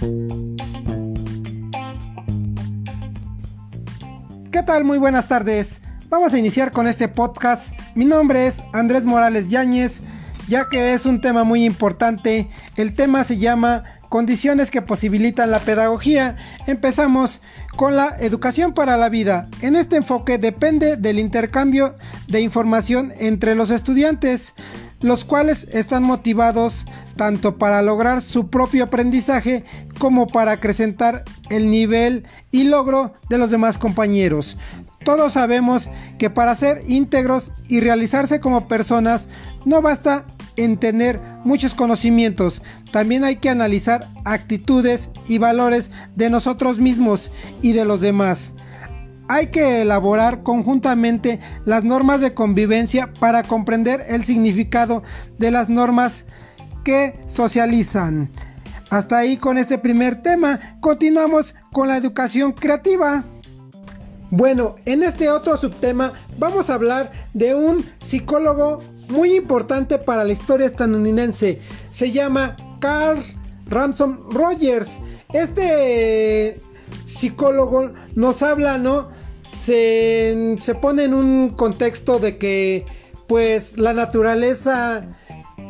¿Qué tal? Muy buenas tardes. Vamos a iniciar con este podcast. Mi nombre es Andrés Morales Yáñez, ya que es un tema muy importante. El tema se llama Condiciones que posibilitan la pedagogía. Empezamos con la educación para la vida. En este enfoque depende del intercambio de información entre los estudiantes, los cuales están motivados tanto para lograr su propio aprendizaje como para acrecentar el nivel y logro de los demás compañeros. Todos sabemos que para ser íntegros y realizarse como personas no basta en tener muchos conocimientos, también hay que analizar actitudes y valores de nosotros mismos y de los demás. Hay que elaborar conjuntamente las normas de convivencia para comprender el significado de las normas que socializan. Hasta ahí con este primer tema. Continuamos con la educación creativa. Bueno, en este otro subtema vamos a hablar de un psicólogo muy importante para la historia estadounidense. Se llama Carl Ramson Rogers. Este psicólogo nos habla, ¿no? Se, se pone en un contexto de que pues la naturaleza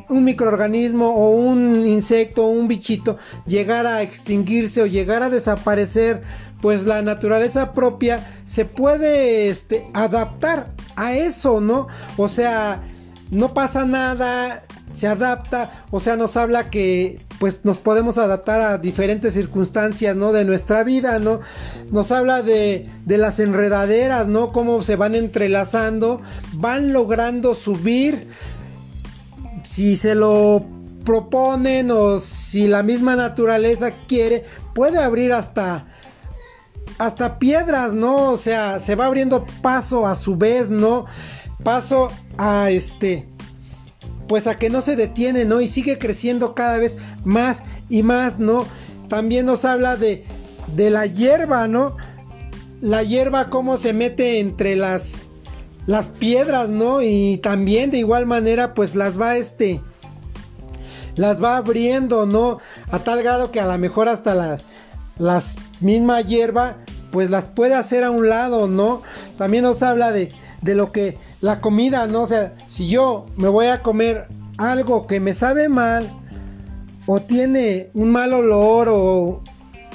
un microorganismo o un insecto o un bichito llegara a extinguirse o llegara a desaparecer, pues la naturaleza propia se puede este, adaptar a eso, ¿no? O sea, no pasa nada, se adapta, o sea, nos habla que pues nos podemos adaptar a diferentes circunstancias, ¿no? De nuestra vida, ¿no? Nos habla de, de las enredaderas, ¿no? Cómo se van entrelazando, van logrando subir si se lo proponen o si la misma naturaleza quiere, puede abrir hasta hasta piedras, ¿no? O sea, se va abriendo paso a su vez, ¿no? Paso a este pues a que no se detiene, ¿no? Y sigue creciendo cada vez más y más, ¿no? También nos habla de de la hierba, ¿no? La hierba cómo se mete entre las las piedras, ¿no? Y también de igual manera pues las va este las va abriendo, ¿no? A tal grado que a lo mejor hasta las las misma hierba pues las puede hacer a un lado, ¿no? También nos habla de, de lo que la comida, ¿no? O sea, si yo me voy a comer algo que me sabe mal o tiene un mal olor o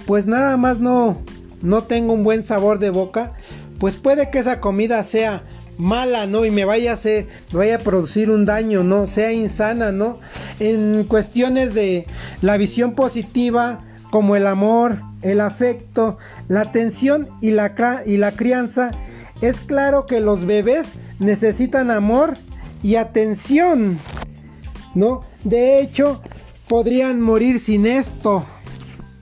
pues nada más no no tengo un buen sabor de boca, pues puede que esa comida sea mala, ¿no? Y me vaya a hacer, me vaya a producir un daño, ¿no? Sea insana, ¿no? En cuestiones de la visión positiva, como el amor, el afecto, la atención y la, y la crianza, es claro que los bebés necesitan amor y atención, ¿no? De hecho, podrían morir sin esto,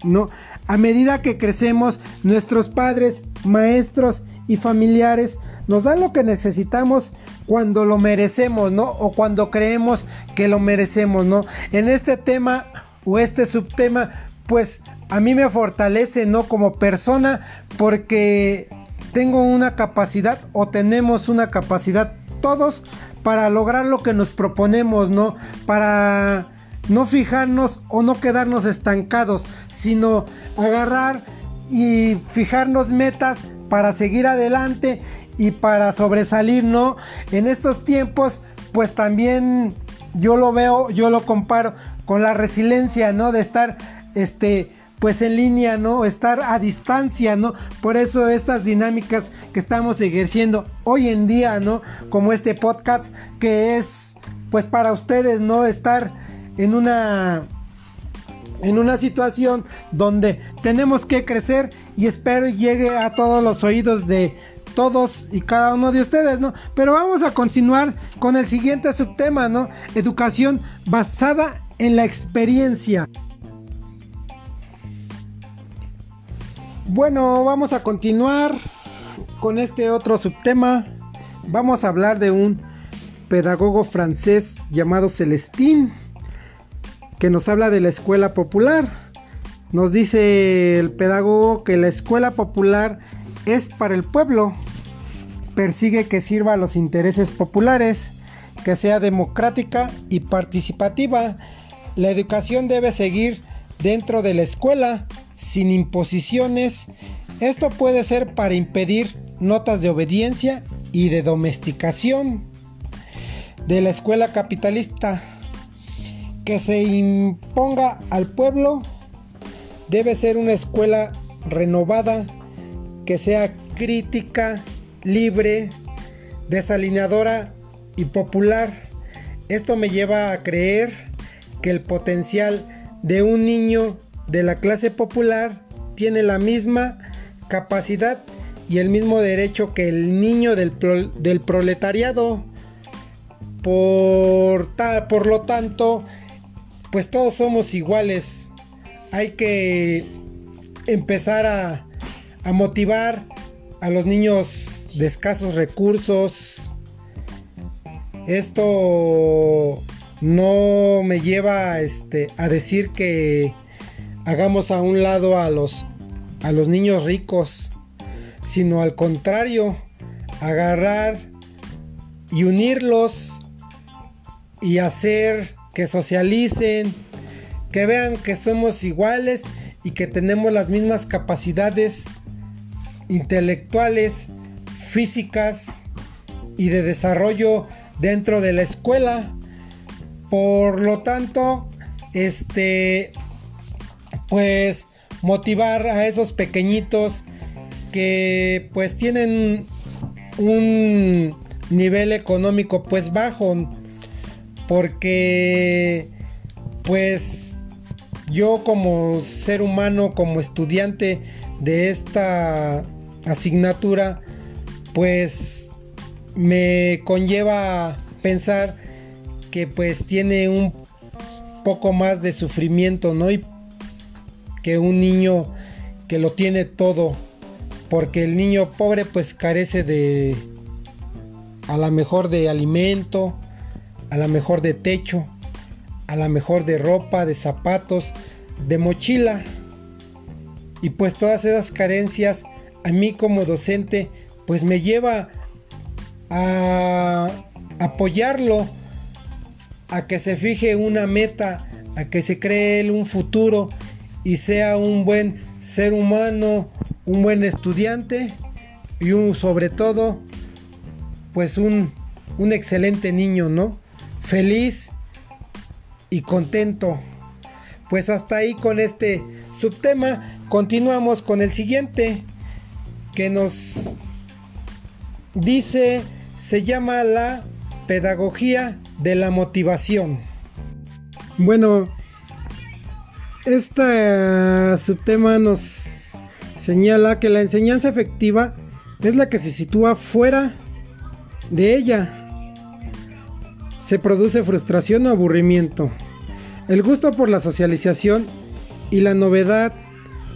¿no? A medida que crecemos, nuestros padres, maestros y familiares nos dan lo que necesitamos cuando lo merecemos, ¿no? O cuando creemos que lo merecemos, ¿no? En este tema o este subtema, pues a mí me fortalece, ¿no? Como persona, porque tengo una capacidad o tenemos una capacidad todos para lograr lo que nos proponemos, ¿no? Para no fijarnos o no quedarnos estancados, sino agarrar y fijarnos metas para seguir adelante y para sobresalir, ¿no? En estos tiempos, pues también yo lo veo, yo lo comparo con la resiliencia, ¿no? De estar, este, pues en línea, ¿no? Estar a distancia, ¿no? Por eso estas dinámicas que estamos ejerciendo hoy en día, ¿no? Como este podcast que es, pues para ustedes, ¿no? Estar en una en una situación donde tenemos que crecer y espero llegue a todos los oídos de todos y cada uno de ustedes, ¿no? Pero vamos a continuar con el siguiente subtema, ¿no? Educación basada en la experiencia. Bueno, vamos a continuar con este otro subtema. Vamos a hablar de un pedagogo francés llamado Celestín, que nos habla de la escuela popular. Nos dice el pedagogo que la escuela popular es para el pueblo, persigue que sirva a los intereses populares, que sea democrática y participativa. La educación debe seguir dentro de la escuela sin imposiciones. Esto puede ser para impedir notas de obediencia y de domesticación de la escuela capitalista que se imponga al pueblo debe ser una escuela renovada que sea crítica, libre, desalineadora y popular. Esto me lleva a creer que el potencial de un niño de la clase popular tiene la misma capacidad y el mismo derecho que el niño del, proletariado. Por, por lo tanto, pues todos somos iguales. Hay que empezar a, motivar a los niños de escasos recursos. Esto no me lleva este, a decir que hagamos a un lado a los niños ricos, sino al contrario, agarrar y unirlos y hacer que socialicen, que vean que somos iguales y que tenemos las mismas capacidades intelectuales, físicas y de desarrollo dentro de la escuela. Por lo tanto, este pues motivar a esos pequeñitos que pues tienen un nivel económico pues bajo porque pues yo como ser humano como estudiante de esta asignatura pues me conlleva pensar que pues tiene un poco más de sufrimiento, ¿no? Y que un niño que lo tiene todo, porque el niño pobre pues carece de a la mejor de alimento, a la mejor de techo, a la mejor de ropa, de zapatos, de mochila. Y pues todas esas carencias a mí como docente pues me lleva a apoyarlo a que se fije una meta, a que se cree él un futuro y sea un buen ser humano, un buen estudiante y un sobre todo pues un, un excelente niño, ¿no? Feliz y contento. Pues hasta ahí con este subtema. Continuamos con el siguiente que nos dice, se llama la pedagogía de la motivación. Bueno, este subtema nos señala que la enseñanza efectiva es la que se sitúa fuera de ella. Se produce frustración o aburrimiento. El gusto por la socialización y la novedad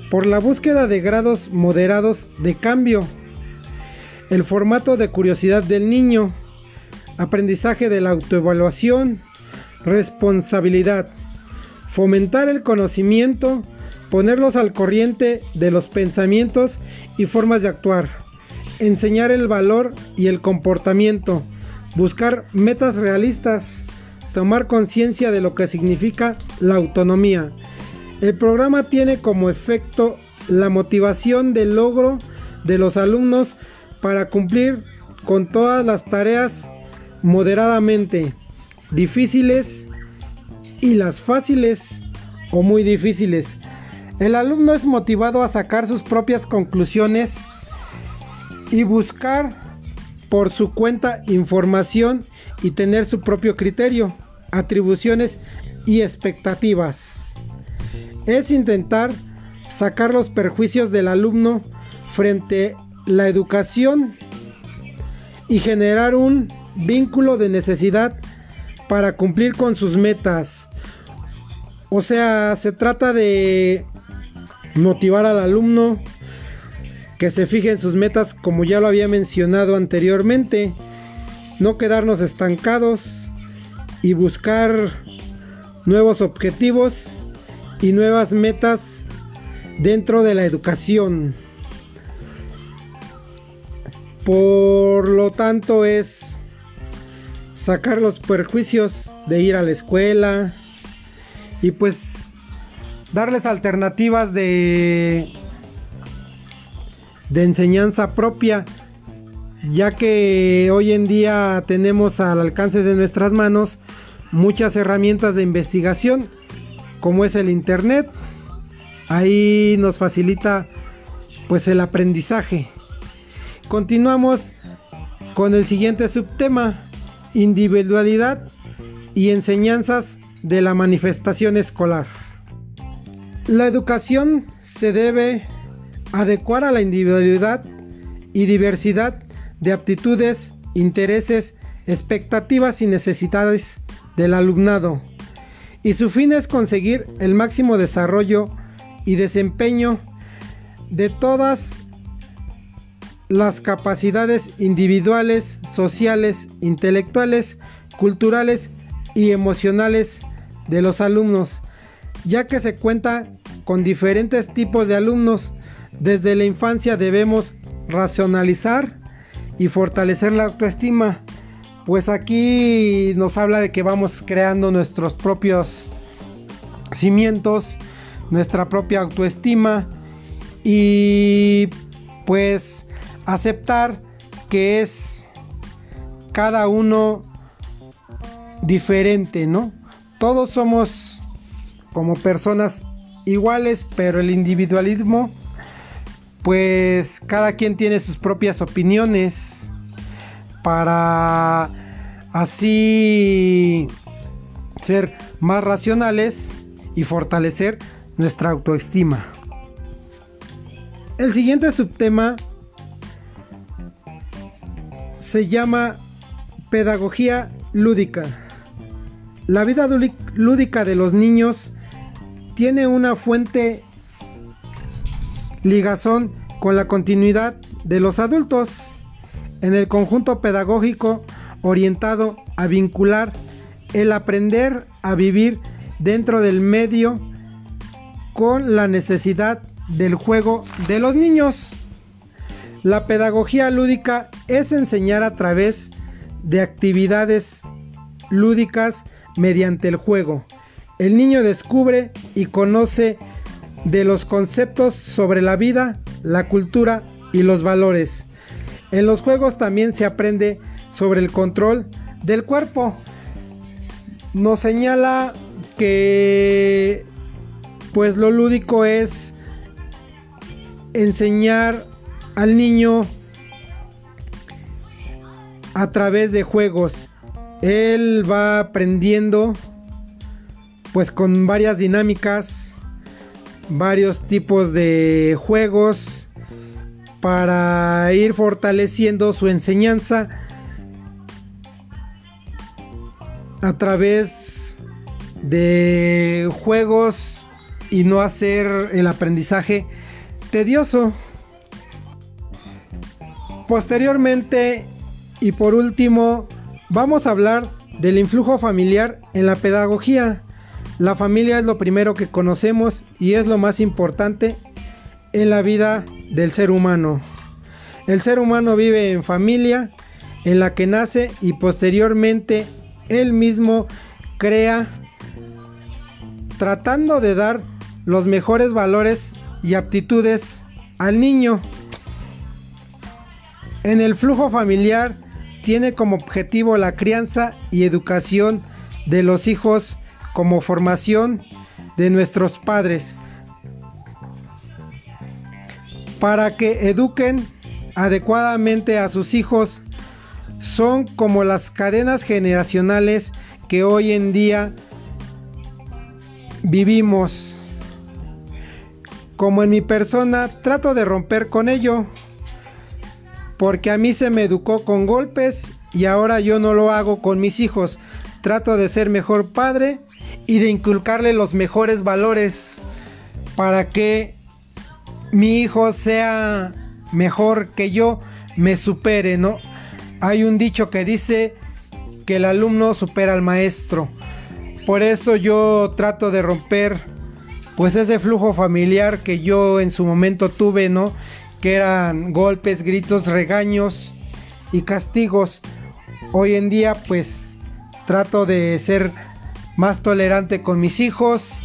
por la búsqueda de grados moderados de cambio. El formato de curiosidad del niño. Aprendizaje de la autoevaluación. Responsabilidad fomentar el conocimiento, ponerlos al corriente de los pensamientos y formas de actuar, enseñar el valor y el comportamiento, buscar metas realistas, tomar conciencia de lo que significa la autonomía. El programa tiene como efecto la motivación del logro de los alumnos para cumplir con todas las tareas moderadamente difíciles y las fáciles o muy difíciles. El alumno es motivado a sacar sus propias conclusiones y buscar por su cuenta información y tener su propio criterio, atribuciones y expectativas. Es intentar sacar los perjuicios del alumno frente a la educación y generar un vínculo de necesidad para cumplir con sus metas. O sea, se trata de motivar al alumno que se fije en sus metas como ya lo había mencionado anteriormente. No quedarnos estancados y buscar nuevos objetivos y nuevas metas dentro de la educación. Por lo tanto es sacar los perjuicios de ir a la escuela y pues darles alternativas de, de enseñanza propia, ya que hoy en día tenemos al alcance de nuestras manos muchas herramientas de investigación, como es el Internet. Ahí nos facilita pues el aprendizaje. Continuamos con el siguiente subtema, individualidad y enseñanzas de la manifestación escolar. La educación se debe adecuar a la individualidad y diversidad de aptitudes, intereses, expectativas y necesidades del alumnado. Y su fin es conseguir el máximo desarrollo y desempeño de todas las capacidades individuales, sociales, intelectuales, culturales y emocionales de los alumnos, ya que se cuenta con diferentes tipos de alumnos. Desde la infancia debemos racionalizar y fortalecer la autoestima, pues aquí nos habla de que vamos creando nuestros propios cimientos, nuestra propia autoestima y pues aceptar que es cada uno diferente, ¿no? Todos somos como personas iguales, pero el individualismo, pues cada quien tiene sus propias opiniones para así ser más racionales y fortalecer nuestra autoestima. El siguiente subtema se llama pedagogía lúdica. La vida lúdica de los niños tiene una fuente ligazón con la continuidad de los adultos en el conjunto pedagógico orientado a vincular el aprender a vivir dentro del medio con la necesidad del juego de los niños. La pedagogía lúdica es enseñar a través de actividades lúdicas mediante el juego. El niño descubre y conoce de los conceptos sobre la vida, la cultura y los valores. En los juegos también se aprende sobre el control del cuerpo. Nos señala que pues lo lúdico es enseñar al niño a través de juegos. Él va aprendiendo pues con varias dinámicas, varios tipos de juegos para ir fortaleciendo su enseñanza a través de juegos y no hacer el aprendizaje tedioso. Posteriormente y por último, vamos a hablar del influjo familiar en la pedagogía. La familia es lo primero que conocemos y es lo más importante en la vida del ser humano. El ser humano vive en familia en la que nace y posteriormente él mismo crea tratando de dar los mejores valores y aptitudes al niño. En el flujo familiar tiene como objetivo la crianza y educación de los hijos como formación de nuestros padres para que eduquen adecuadamente a sus hijos son como las cadenas generacionales que hoy en día vivimos como en mi persona, trato de romper con ello. Porque a mí se me educó con golpes y ahora yo no lo hago con mis hijos. Trato de ser mejor padre y de inculcarle los mejores valores para que mi hijo sea mejor que yo, me supere, ¿no? Hay un dicho que dice que el alumno supera al maestro. Por eso yo trato de romper pues ese flujo familiar que yo en su momento tuve, ¿no? Que eran golpes, gritos, regaños y castigos. Hoy en día pues trato de ser más tolerante con mis hijos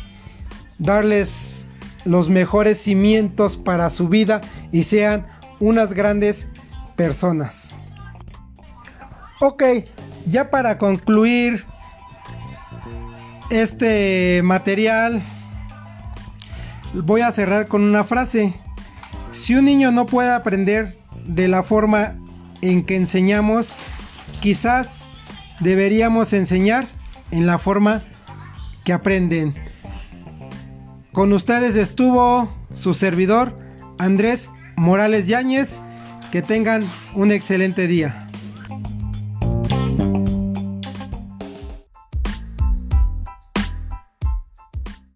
darles los mejores cimientos para su vida y sean unas grandes personas. Ok, ya para concluir este material, voy a cerrar con una frase. Si un niño no puede aprender de la forma en que enseñamos, quizás deberíamos enseñar en la forma que aprenden. Con ustedes estuvo su servidor Andrés Morales Yáñez. Que tengan un excelente día.